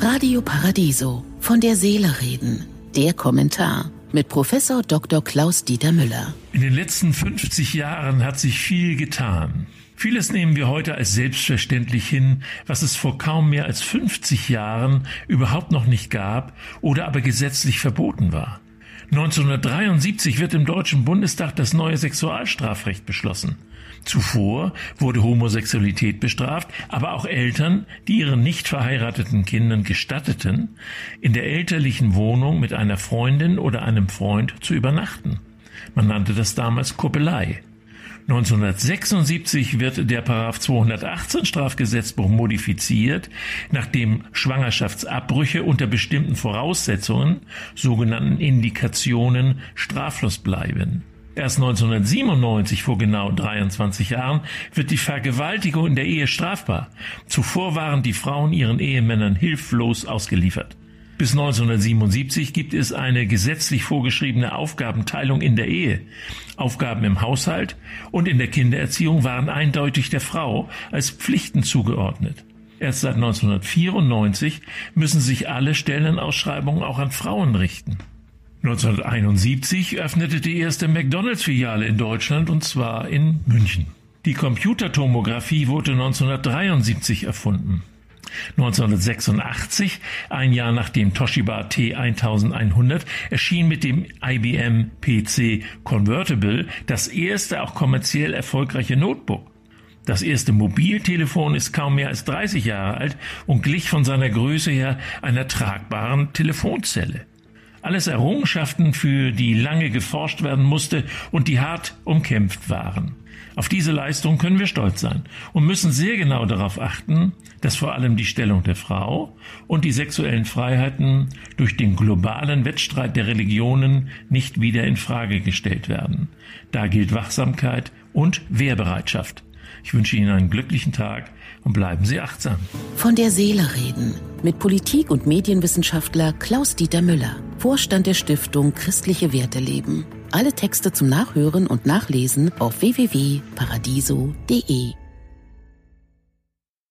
Radio Paradiso. Von der Seele reden. Der Kommentar mit Professor Dr. Klaus Dieter Müller. In den letzten 50 Jahren hat sich viel getan. Vieles nehmen wir heute als selbstverständlich hin, was es vor kaum mehr als 50 Jahren überhaupt noch nicht gab oder aber gesetzlich verboten war. 1973 wird im Deutschen Bundestag das neue Sexualstrafrecht beschlossen. Zuvor wurde Homosexualität bestraft, aber auch Eltern, die ihren nicht verheirateten Kindern gestatteten, in der elterlichen Wohnung mit einer Freundin oder einem Freund zu übernachten. Man nannte das damals Kuppelei. 1976 wird der Paragraph 218 Strafgesetzbuch modifiziert, nachdem Schwangerschaftsabbrüche unter bestimmten Voraussetzungen, sogenannten Indikationen, straflos bleiben. Erst 1997, vor genau 23 Jahren, wird die Vergewaltigung in der Ehe strafbar. Zuvor waren die Frauen ihren Ehemännern hilflos ausgeliefert. Bis 1977 gibt es eine gesetzlich vorgeschriebene Aufgabenteilung in der Ehe. Aufgaben im Haushalt und in der Kindererziehung waren eindeutig der Frau als Pflichten zugeordnet. Erst seit 1994 müssen sich alle Stellenausschreibungen auch an Frauen richten. 1971 öffnete die erste McDonalds-Filiale in Deutschland und zwar in München. Die Computertomographie wurde 1973 erfunden. 1986, ein Jahr nachdem Toshiba T1100, erschien mit dem IBM PC Convertible das erste auch kommerziell erfolgreiche Notebook. Das erste Mobiltelefon ist kaum mehr als 30 Jahre alt und glich von seiner Größe her einer tragbaren Telefonzelle. Alles Errungenschaften, für die lange geforscht werden musste und die hart umkämpft waren. Auf diese Leistung können wir stolz sein und müssen sehr genau darauf achten, dass vor allem die Stellung der Frau und die sexuellen Freiheiten durch den globalen Wettstreit der Religionen nicht wieder in Frage gestellt werden. Da gilt Wachsamkeit und Wehrbereitschaft. Ich wünsche Ihnen einen glücklichen Tag und bleiben Sie achtsam. Von der Seele reden mit Politik- und Medienwissenschaftler Klaus-Dieter Müller, Vorstand der Stiftung Christliche Werte leben. Alle Texte zum Nachhören und Nachlesen auf www.paradiso.de.